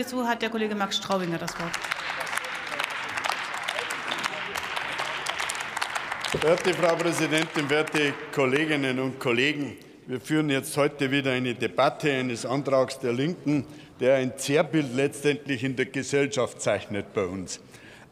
Dazu hat der Kollege Max Straubinger das Wort. Werte Frau Präsidentin, werte Kolleginnen und Kollegen! Wir führen jetzt heute wieder eine Debatte eines Antrags der Linken, der ein Zerrbild letztendlich in der Gesellschaft zeichnet bei uns.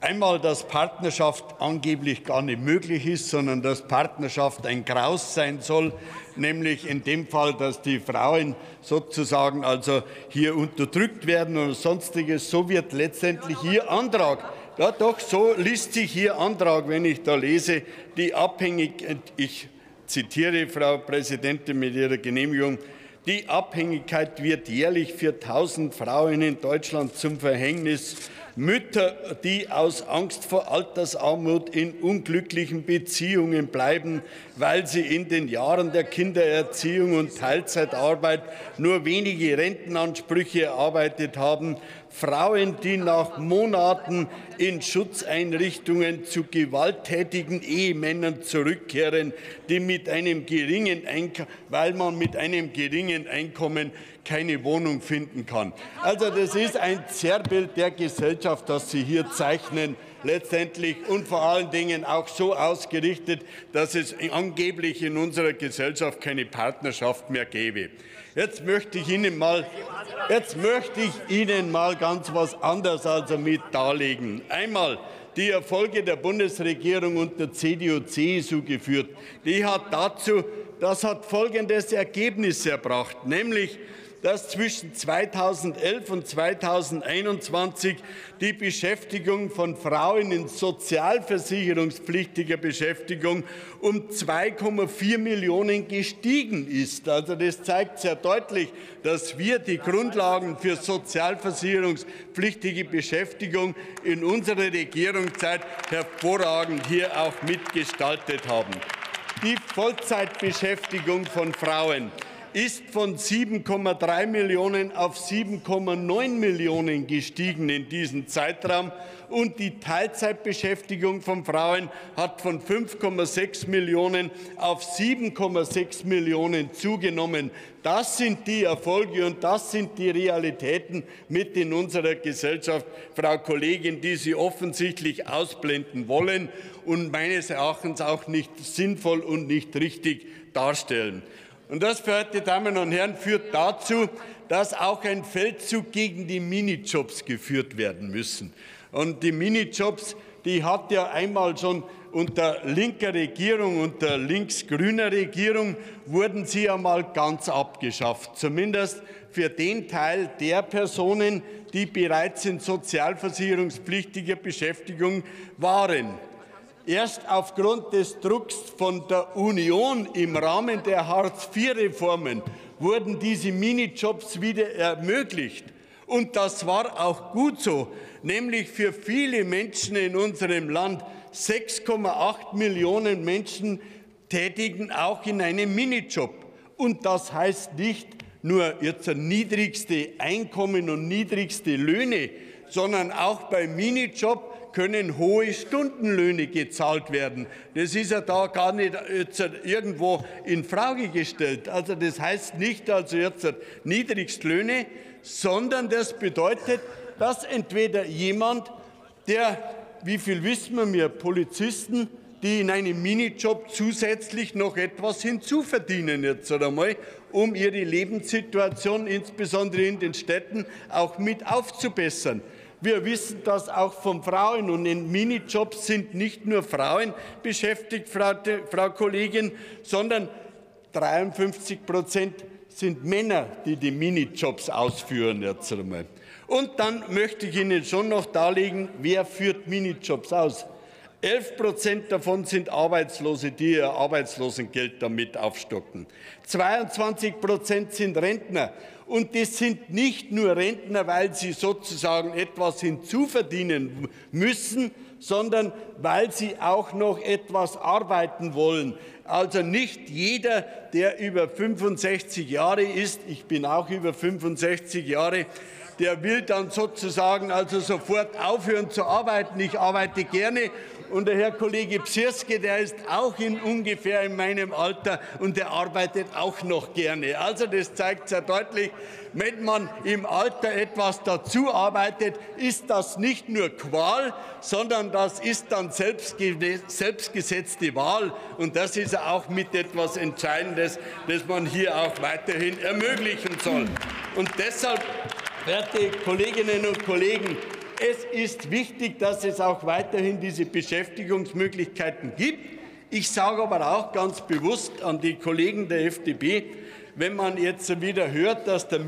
Einmal, dass Partnerschaft angeblich gar nicht möglich ist, sondern dass Partnerschaft ein Graus sein soll, nämlich in dem Fall, dass die Frauen sozusagen also hier unterdrückt werden oder sonstiges. So wird letztendlich Ihr Antrag ja, doch, so liest sich Ihr Antrag, wenn ich da lese, die Abhängigkeit, ich zitiere Frau Präsidentin mit Ihrer Genehmigung, die Abhängigkeit wird jährlich für 1000 Frauen in Deutschland zum Verhängnis. Mütter, die aus Angst vor Altersarmut in unglücklichen Beziehungen bleiben, weil sie in den Jahren der Kindererziehung und Teilzeitarbeit nur wenige Rentenansprüche erarbeitet haben, Frauen, die nach Monaten in Schutzeinrichtungen zu gewalttätigen Ehemännern zurückkehren, die mit einem geringen Einkommen, weil man mit einem geringen Einkommen keine Wohnung finden kann. Also das ist ein Zerrbild der Gesellschaft, das Sie hier zeichnen letztendlich und vor allen Dingen auch so ausgerichtet, dass es angeblich in unserer Gesellschaft keine Partnerschaft mehr gäbe. Jetzt möchte ich Ihnen mal, jetzt möchte ich Ihnen mal ganz was anderes also mit darlegen. Einmal die Erfolge der Bundesregierung unter CDU-CSU geführt. Die hat dazu, das hat folgendes Ergebnis erbracht, nämlich dass zwischen 2011 und 2021 die Beschäftigung von Frauen in sozialversicherungspflichtiger Beschäftigung um 2,4 Millionen gestiegen ist. Also das zeigt sehr deutlich, dass wir die Grundlagen für sozialversicherungspflichtige Beschäftigung in unserer Regierungszeit hervorragend hier auch mitgestaltet haben. Die Vollzeitbeschäftigung von Frauen ist von 7,3 Millionen auf 7,9 Millionen gestiegen in diesem Zeitraum und die Teilzeitbeschäftigung von Frauen hat von 5,6 Millionen auf 7,6 Millionen zugenommen. Das sind die Erfolge und das sind die Realitäten mit in unserer Gesellschaft, Frau Kollegin, die Sie offensichtlich ausblenden wollen und meines Erachtens auch nicht sinnvoll und nicht richtig darstellen. Und das, verehrte Damen und Herren, führt dazu, dass auch ein Feldzug gegen die Minijobs geführt werden müssen. Und die Minijobs, die hat ja einmal schon unter linker Regierung, unter links-grüner Regierung, wurden sie einmal ganz abgeschafft. Zumindest für den Teil der Personen, die bereits in sozialversicherungspflichtiger Beschäftigung waren. Erst aufgrund des Drucks von der Union im Rahmen der Hartz-IV-Reformen wurden diese Minijobs wieder ermöglicht. Und das war auch gut so, nämlich für viele Menschen in unserem Land. 6,8 Millionen Menschen tätigen auch in einem Minijob. Und das heißt nicht nur jetzt niedrigste Einkommen und niedrigste Löhne, sondern auch beim Minijob können hohe Stundenlöhne gezahlt werden. Das ist ja da gar nicht jetzt irgendwo in Frage gestellt. Also das heißt nicht also jetzt Niedrigstlöhne, sondern das bedeutet, dass entweder jemand, der, wie viel wissen wir, Polizisten, die in einem Minijob zusätzlich noch etwas hinzuverdienen jetzt einmal, um ihre Lebenssituation insbesondere in den Städten auch mit aufzubessern. Wir wissen das auch von Frauen. Und in Minijobs sind nicht nur Frauen beschäftigt, Frau, Frau Kollegin, sondern 53 Prozent sind Männer, die die Minijobs ausführen. Jetzt einmal. Und dann möchte ich Ihnen schon noch darlegen, wer führt Minijobs aus. 11 Prozent davon sind Arbeitslose, die ihr Arbeitslosengeld damit aufstocken. 22 Prozent sind Rentner. Und das sind nicht nur Rentner, weil sie sozusagen etwas hinzuverdienen müssen, sondern weil sie auch noch etwas arbeiten wollen. Also nicht jeder, der über 65 Jahre ist, ich bin auch über 65 Jahre, der will dann sozusagen also sofort aufhören zu arbeiten. Ich arbeite gerne und der Herr Kollege Psirske, der ist auch in ungefähr in meinem Alter und der arbeitet auch noch gerne. Also das zeigt sehr deutlich, wenn man im Alter etwas dazu arbeitet, ist das nicht nur Qual, sondern das ist dann selbstgesetzte Wahl. Und das ist auch mit etwas Entscheidendes, das man hier auch weiterhin ermöglichen soll. Und deshalb, werte Kolleginnen und Kollegen, es ist wichtig, dass es auch weiterhin diese Beschäftigungsmöglichkeiten gibt. Ich sage aber auch ganz bewusst an die Kollegen der FDP, wenn man jetzt wieder hört, dass der,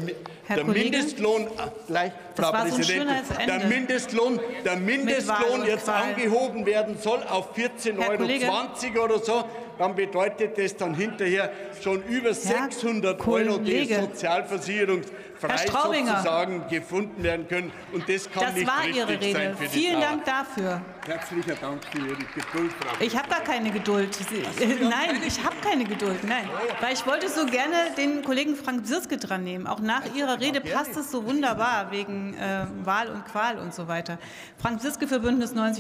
der Mindestlohn äh, gleich, Frau Präsidentin, der Mindestlohn, der Mindestlohn jetzt angehoben werden soll auf 14,20 Euro oder so, dann bedeutet das dann hinterher schon über 600 Euro, die Sozialversicherung frei sozusagen gefunden werden können. Und das kann das nicht war Ihre Rede. Sein für Vielen die Dank dafür. Herzlichen Dank für Ihre Geduld, Frau. Ich habe gar keine Geduld. Sie, nein, ich habe keine Geduld. Nein, weil ich wollte so gerne den Kollegen Frank Sirske dran nehmen. Auch nach Ihrer Rede passt es so wunderbar wegen äh, Wahl und Qual und so weiter. Frank Sirske für Bündnis 90